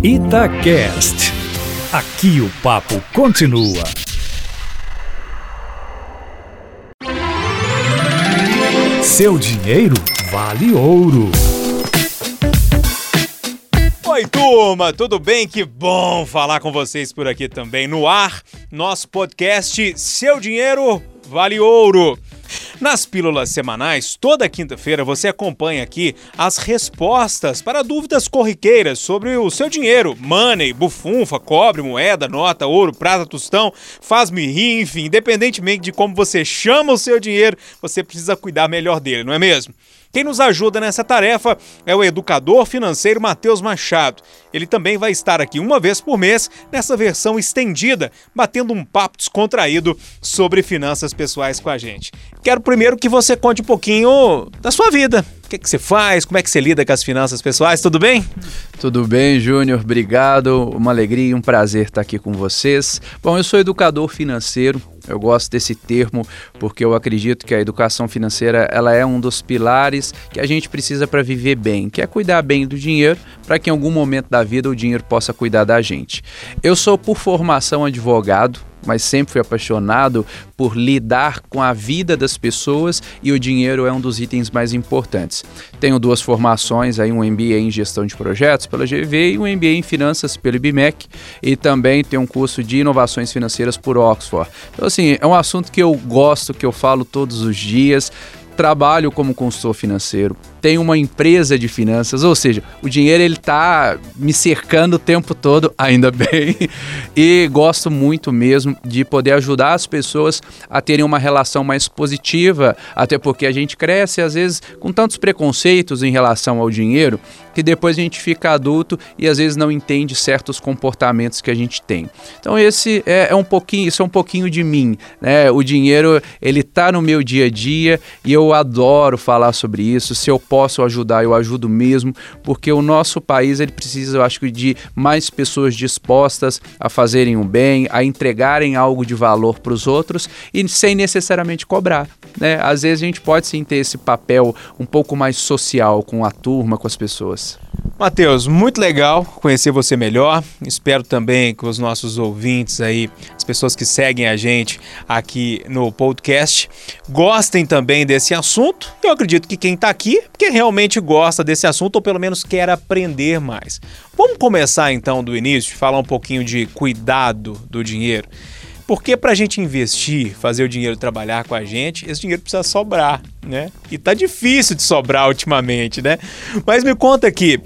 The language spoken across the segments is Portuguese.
Itacast. Aqui o papo continua. Seu dinheiro vale ouro. Oi, turma, tudo bem? Que bom falar com vocês por aqui também. No ar, nosso podcast Seu Dinheiro Vale Ouro. Nas pílulas semanais, toda quinta-feira você acompanha aqui as respostas para dúvidas corriqueiras sobre o seu dinheiro, money, bufunfa, cobre, moeda, nota, ouro, prata, tostão, faz-me rir, enfim, independentemente de como você chama o seu dinheiro, você precisa cuidar melhor dele, não é mesmo? Quem nos ajuda nessa tarefa é o educador financeiro Matheus Machado. Ele também vai estar aqui uma vez por mês nessa versão estendida, batendo um papo descontraído sobre finanças pessoais com a gente. Quero primeiro que você conte um pouquinho da sua vida. O que, é que você faz? Como é que você lida com as finanças pessoais? Tudo bem? Tudo bem, Júnior. Obrigado. Uma alegria e um prazer estar aqui com vocês. Bom, eu sou educador financeiro. Eu gosto desse termo porque eu acredito que a educação financeira ela é um dos pilares que a gente precisa para viver bem, que é cuidar bem do dinheiro para que em algum momento da vida o dinheiro possa cuidar da gente. Eu sou por formação advogado, mas sempre fui apaixonado por lidar com a vida das pessoas e o dinheiro é um dos itens mais importantes. Tenho duas formações, aí um MBA em gestão de projetos pela GV e um MBA em finanças pelo IBMEC e também tenho um curso de inovações financeiras por Oxford. Então assim, é um assunto que eu gosto, que eu falo todos os dias, trabalho como consultor financeiro, tenho uma empresa de finanças, ou seja, o dinheiro ele tá me cercando o tempo todo, ainda bem, e gosto muito mesmo de poder ajudar as pessoas a terem uma relação mais positiva, até porque a gente cresce às vezes com tantos preconceitos em relação ao dinheiro, que depois a gente fica adulto e às vezes não entende certos comportamentos que a gente tem. Então esse é, é um pouquinho, isso é um pouquinho de mim, né? O dinheiro ele tá no meu dia a dia e eu adoro falar sobre isso. Se eu posso ajudar, eu ajudo mesmo, porque o nosso país ele precisa, eu acho de mais pessoas dispostas a fazerem o bem, a entregarem algo de valor para os outros e sem necessariamente cobrar, né? Às vezes a gente pode sim ter esse papel um pouco mais social com a turma, com as pessoas. Matheus, muito legal conhecer você melhor. Espero também que os nossos ouvintes aí, pessoas que seguem a gente aqui no podcast, gostem também desse assunto. Eu acredito que quem está aqui, porque realmente gosta desse assunto ou pelo menos quer aprender mais. Vamos começar então do início, falar um pouquinho de cuidado do dinheiro. Porque para a gente investir, fazer o dinheiro trabalhar com a gente, esse dinheiro precisa sobrar, né? E tá difícil de sobrar ultimamente, né? Mas me conta aqui,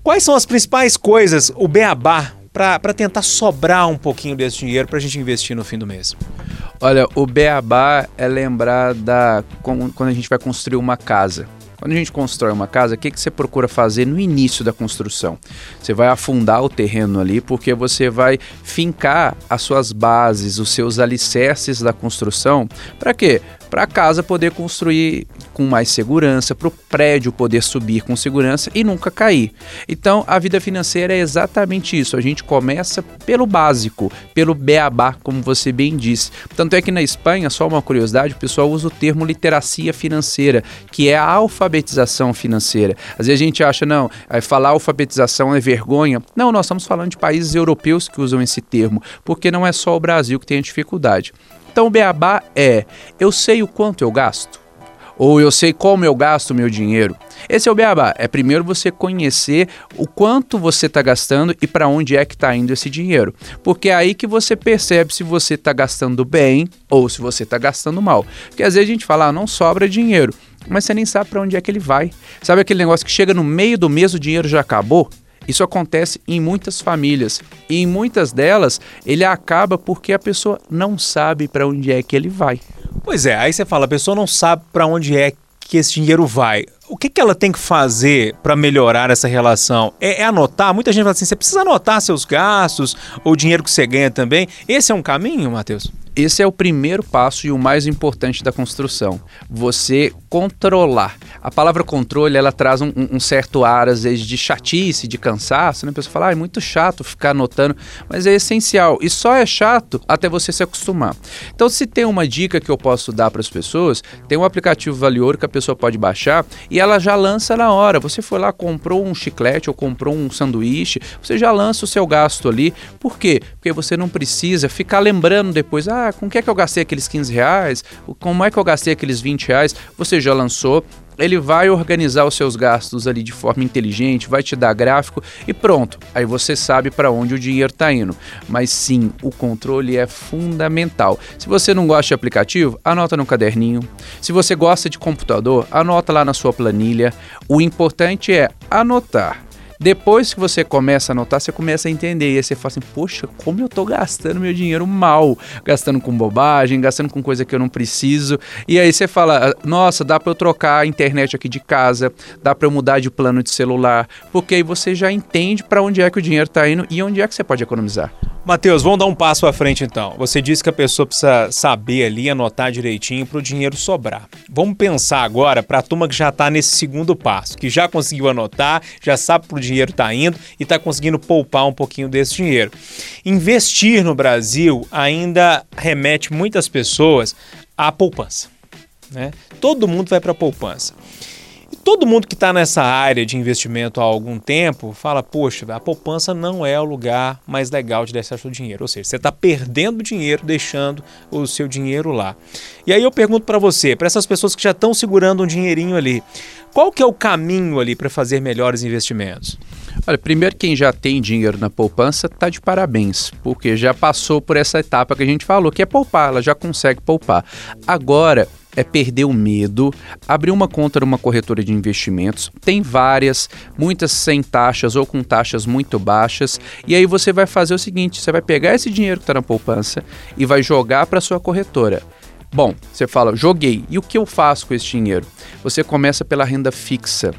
quais são as principais coisas, o beabá, para tentar sobrar um pouquinho desse dinheiro para a gente investir no fim do mês? Olha, o beabá é lembrar da quando a gente vai construir uma casa. Quando a gente constrói uma casa, o que, que você procura fazer no início da construção? Você vai afundar o terreno ali porque você vai fincar as suas bases, os seus alicerces da construção. Para quê? Para a casa poder construir com mais segurança, para o prédio poder subir com segurança e nunca cair. Então, a vida financeira é exatamente isso. A gente começa pelo básico, pelo beabá, como você bem disse. Tanto é que na Espanha, só uma curiosidade, o pessoal usa o termo literacia financeira, que é a alfabetização financeira. Às vezes a gente acha, não, falar alfabetização é vergonha. Não, nós estamos falando de países europeus que usam esse termo, porque não é só o Brasil que tem a dificuldade. Então, o beabá é: eu sei o quanto eu gasto ou eu sei como eu gasto o meu dinheiro. Esse é o beabá. É primeiro você conhecer o quanto você está gastando e para onde é que está indo esse dinheiro. Porque é aí que você percebe se você está gastando bem ou se você está gastando mal. Porque às vezes a gente fala, ah, não sobra dinheiro, mas você nem sabe para onde é que ele vai. Sabe aquele negócio que chega no meio do mês o dinheiro já acabou? Isso acontece em muitas famílias e em muitas delas ele acaba porque a pessoa não sabe para onde é que ele vai. Pois é, aí você fala, a pessoa não sabe para onde é que esse dinheiro vai. O que, que ela tem que fazer para melhorar essa relação? É, é, anotar? Muita gente fala assim: você precisa anotar seus gastos, ou o dinheiro que você ganha também. Esse é um caminho, Matheus? Esse é o primeiro passo e o mais importante da construção. Você controlar. A palavra controle, ela traz um, um certo ar, às vezes, de chatice, de cansaço, né? A pessoa fala, ah, é muito chato ficar anotando, mas é essencial. E só é chato até você se acostumar. Então, se tem uma dica que eu posso dar para as pessoas, tem um aplicativo Valioro que a pessoa pode baixar e ela já lança na hora. Você foi lá, comprou um chiclete ou comprou um sanduíche, você já lança o seu gasto ali. Por quê? Porque você não precisa ficar lembrando depois, ah, com que é que eu gastei aqueles 15 reais? Como é que eu gastei aqueles 20 reais? Você já lançou, ele vai organizar os seus gastos ali de forma inteligente, vai te dar gráfico e pronto. Aí você sabe para onde o dinheiro está indo. Mas sim, o controle é fundamental. Se você não gosta de aplicativo, anota no caderninho. Se você gosta de computador, anota lá na sua planilha. O importante é anotar. Depois que você começa a anotar, você começa a entender. E aí você fala assim: poxa, como eu tô gastando meu dinheiro mal? Gastando com bobagem, gastando com coisa que eu não preciso. E aí você fala: nossa, dá para eu trocar a internet aqui de casa, dá para eu mudar de plano de celular. Porque aí você já entende para onde é que o dinheiro tá indo e onde é que você pode economizar. Matheus, vamos dar um passo à frente então. Você disse que a pessoa precisa saber ali, anotar direitinho para o dinheiro sobrar. Vamos pensar agora para a turma que já está nesse segundo passo, que já conseguiu anotar, já sabe para o dinheiro está indo e está conseguindo poupar um pouquinho desse dinheiro. Investir no Brasil ainda remete muitas pessoas à poupança. Né? Todo mundo vai para a poupança todo mundo que está nessa área de investimento há algum tempo fala: poxa, a poupança não é o lugar mais legal de deixar seu dinheiro. Ou seja, você está perdendo dinheiro deixando o seu dinheiro lá. E aí eu pergunto para você, para essas pessoas que já estão segurando um dinheirinho ali, qual que é o caminho ali para fazer melhores investimentos? Olha, primeiro quem já tem dinheiro na poupança está de parabéns, porque já passou por essa etapa que a gente falou, que é poupar, ela já consegue poupar. Agora, é perder o medo, abrir uma conta numa corretora de investimentos. Tem várias, muitas sem taxas ou com taxas muito baixas. E aí você vai fazer o seguinte: você vai pegar esse dinheiro que está na poupança e vai jogar para sua corretora. Bom, você fala, joguei. E o que eu faço com esse dinheiro? Você começa pela renda fixa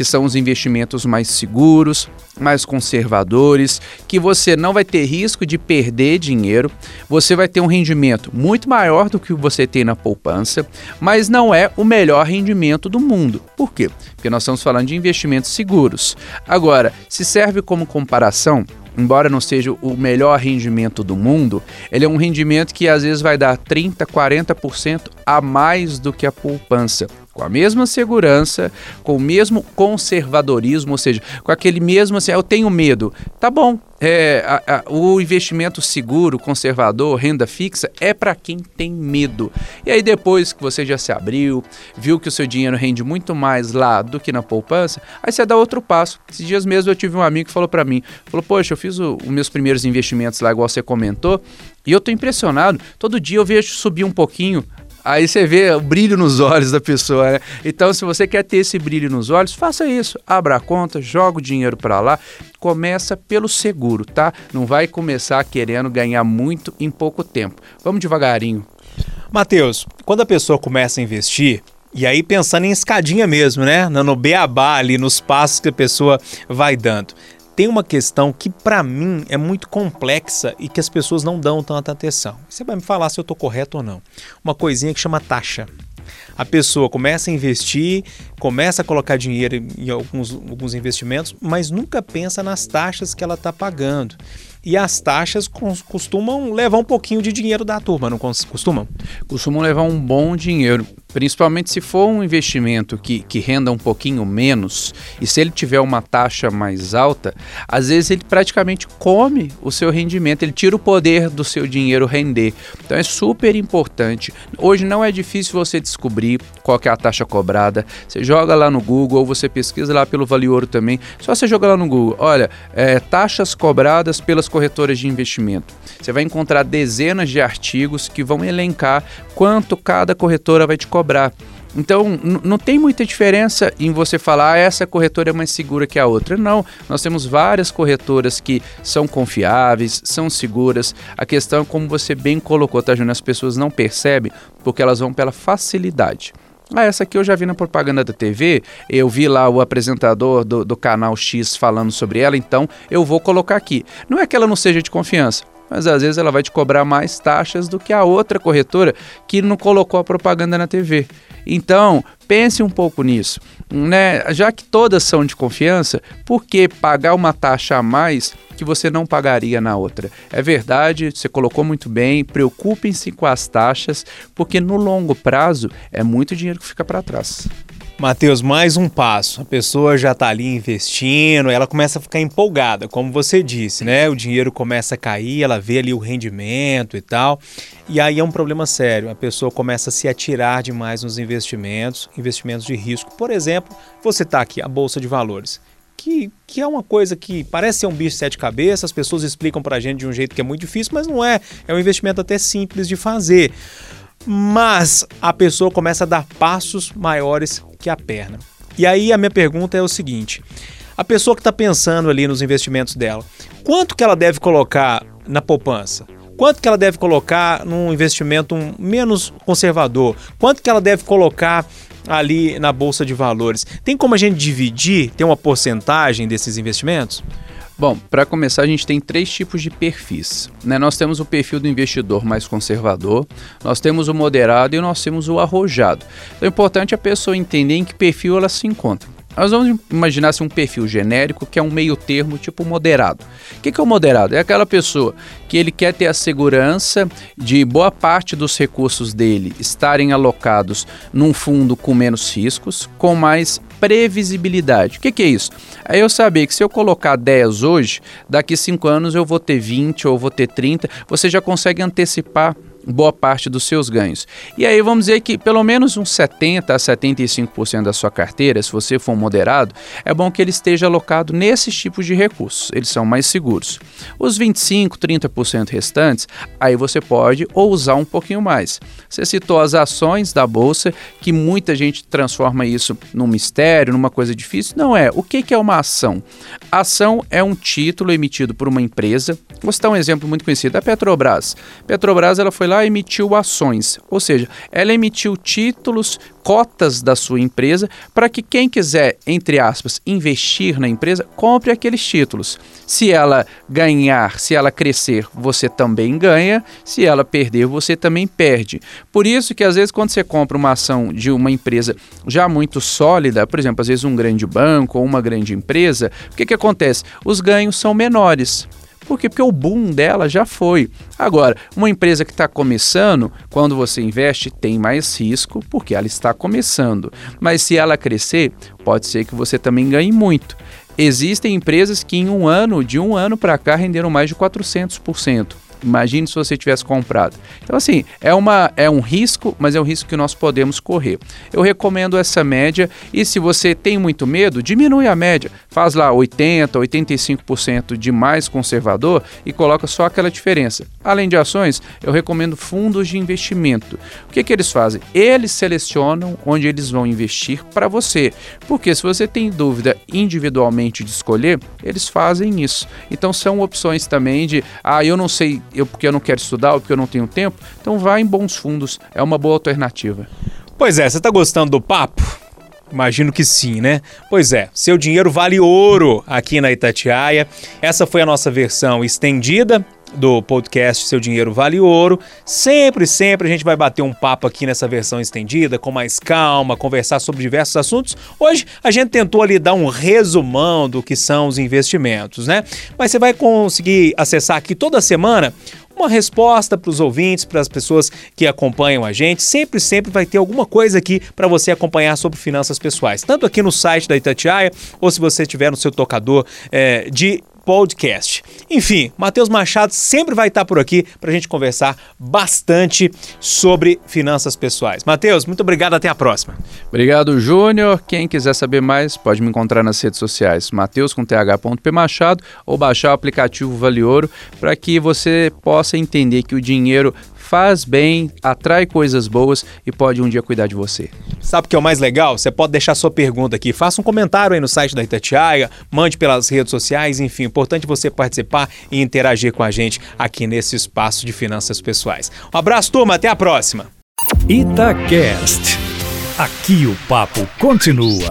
que são os investimentos mais seguros, mais conservadores, que você não vai ter risco de perder dinheiro, você vai ter um rendimento muito maior do que você tem na poupança, mas não é o melhor rendimento do mundo. Por quê? Porque nós estamos falando de investimentos seguros. Agora, se serve como comparação, embora não seja o melhor rendimento do mundo, ele é um rendimento que às vezes vai dar 30, 40% a mais do que a poupança com a mesma segurança, com o mesmo conservadorismo, ou seja, com aquele mesmo assim, eu tenho medo. Tá bom, é, a, a, o investimento seguro, conservador, renda fixa é para quem tem medo. E aí depois que você já se abriu, viu que o seu dinheiro rende muito mais lá do que na poupança, aí você dá outro passo. Esses dias mesmo eu tive um amigo que falou para mim, falou: "Poxa, eu fiz os meus primeiros investimentos lá igual você comentou, e eu tô impressionado. Todo dia eu vejo subir um pouquinho Aí você vê o brilho nos olhos da pessoa, né? Então, se você quer ter esse brilho nos olhos, faça isso. Abra a conta, joga o dinheiro para lá. Começa pelo seguro, tá? Não vai começar querendo ganhar muito em pouco tempo. Vamos devagarinho. Matheus, quando a pessoa começa a investir, e aí pensando em escadinha mesmo, né? No beabá ali, nos passos que a pessoa vai dando tem uma questão que para mim é muito complexa e que as pessoas não dão tanta atenção. Você vai me falar se eu estou correto ou não. Uma coisinha que chama taxa. A pessoa começa a investir, começa a colocar dinheiro em alguns, alguns investimentos, mas nunca pensa nas taxas que ela está pagando. E as taxas costumam levar um pouquinho de dinheiro da turma, não costumam? Costumam levar um bom dinheiro. Principalmente se for um investimento que, que renda um pouquinho menos e se ele tiver uma taxa mais alta, às vezes ele praticamente come o seu rendimento, ele tira o poder do seu dinheiro render. Então é super importante. Hoje não é difícil você descobrir qual é a taxa cobrada. Você joga lá no Google ou você pesquisa lá pelo Vale Ouro também. Só você joga lá no Google, olha, é, taxas cobradas pelas corretoras de investimento. Você vai encontrar dezenas de artigos que vão elencar quanto cada corretora vai te cobrar cobrar. Então, não tem muita diferença em você falar ah, essa corretora é mais segura que a outra. Não, nós temos várias corretoras que são confiáveis, são seguras. A questão como você bem colocou, tá, Júnior? As pessoas não percebem porque elas vão pela facilidade. Ah, essa aqui eu já vi na propaganda da TV, eu vi lá o apresentador do, do canal X falando sobre ela, então eu vou colocar aqui. Não é que ela não seja de confiança, mas às vezes ela vai te cobrar mais taxas do que a outra corretora que não colocou a propaganda na TV. Então, pense um pouco nisso. Né? Já que todas são de confiança, por que pagar uma taxa a mais que você não pagaria na outra? É verdade, você colocou muito bem, preocupem-se com as taxas, porque no longo prazo é muito dinheiro que fica para trás. Matheus, mais um passo. A pessoa já está ali investindo, ela começa a ficar empolgada, como você disse, né? O dinheiro começa a cair, ela vê ali o rendimento e tal. E aí é um problema sério. A pessoa começa a se atirar demais nos investimentos, investimentos de risco. Por exemplo, você está aqui, a Bolsa de Valores. Que, que, é uma coisa que parece ser um bicho de sete cabeças, as pessoas explicam para a gente de um jeito que é muito difícil, mas não é. É um investimento até simples de fazer mas a pessoa começa a dar passos maiores que a perna. E aí a minha pergunta é o seguinte: a pessoa que está pensando ali nos investimentos dela, quanto que ela deve colocar na poupança? Quanto que ela deve colocar num investimento menos conservador? Quanto que ela deve colocar ali na bolsa de valores? Tem como a gente dividir, ter uma porcentagem desses investimentos? Bom, para começar, a gente tem três tipos de perfis. Né? Nós temos o perfil do investidor mais conservador, nós temos o moderado e nós temos o arrojado. Então é importante a pessoa entender em que perfil ela se encontra. Nós vamos imaginar assim, um perfil genérico que é um meio termo, tipo moderado. O que, é o moderado? É aquela pessoa que ele quer ter a segurança de boa parte dos recursos dele estarem alocados num fundo com menos riscos, com mais previsibilidade. O que, que, é isso? É eu saber que se eu colocar 10 hoje, daqui 5 anos eu vou ter 20 ou vou ter 30, você já consegue antecipar boa parte dos seus ganhos. E aí vamos dizer que pelo menos uns 70 a 75% da sua carteira, se você for moderado, é bom que ele esteja alocado nesses tipos de recursos. Eles são mais seguros. Os 25, 30% restantes, aí você pode ou usar um pouquinho mais. Você citou as ações da bolsa, que muita gente transforma isso num mistério, numa coisa difícil. Não é. O que é uma ação? ação é um título emitido por uma empresa. Vou citar um exemplo muito conhecido, a Petrobras. Petrobras ela foi lá e emitiu ações, ou seja, ela emitiu títulos, cotas da sua empresa para que quem quiser, entre aspas, investir na empresa, compre aqueles títulos. Se ela ganhar, se ela crescer, você também ganha, se ela perder, você também perde. Por isso que às vezes quando você compra uma ação de uma empresa já muito sólida, por exemplo, às vezes um grande banco ou uma grande empresa, o que, que acontece? Os ganhos são menores. Por quê? Porque o boom dela já foi. Agora, uma empresa que está começando, quando você investe, tem mais risco, porque ela está começando. Mas se ela crescer, pode ser que você também ganhe muito. Existem empresas que em um ano, de um ano para cá, renderam mais de 400%. Imagine se você tivesse comprado. Então, assim, é, uma, é um risco, mas é um risco que nós podemos correr. Eu recomendo essa média e se você tem muito medo, diminui a média. Faz lá 80%, 85% de mais conservador e coloca só aquela diferença. Além de ações, eu recomendo fundos de investimento. O que, que eles fazem? Eles selecionam onde eles vão investir para você. Porque se você tem dúvida individualmente de escolher, eles fazem isso. Então são opções também de, ah, eu não sei eu porque eu não quero estudar ou porque eu não tenho tempo, então vá em bons fundos, é uma boa alternativa. Pois é, você está gostando do papo? Imagino que sim, né? Pois é, seu dinheiro vale ouro aqui na Itatiaia. Essa foi a nossa versão estendida do podcast Seu Dinheiro Vale Ouro. Sempre, sempre a gente vai bater um papo aqui nessa versão estendida, com mais calma, conversar sobre diversos assuntos. Hoje a gente tentou ali dar um resumão do que são os investimentos, né? Mas você vai conseguir acessar aqui toda semana uma resposta para os ouvintes, para as pessoas que acompanham a gente. Sempre, sempre vai ter alguma coisa aqui para você acompanhar sobre finanças pessoais, tanto aqui no site da Itatiaia ou se você tiver no seu tocador é, de podcast. Enfim, Matheus Machado sempre vai estar por aqui para a gente conversar bastante sobre finanças pessoais. Matheus, muito obrigado, até a próxima. Obrigado, Júnior. Quem quiser saber mais, pode me encontrar nas redes sociais, Mateus com Machado ou baixar o aplicativo Vale Ouro para que você possa entender que o dinheiro faz bem, atrai coisas boas e pode um dia cuidar de você. Sabe o que é o mais legal? Você pode deixar sua pergunta aqui, faça um comentário aí no site da Itatiaia, mande pelas redes sociais, enfim, importante você participar e interagir com a gente aqui nesse espaço de finanças pessoais. Um abraço, turma, até a próxima. Itacast. Aqui o papo continua.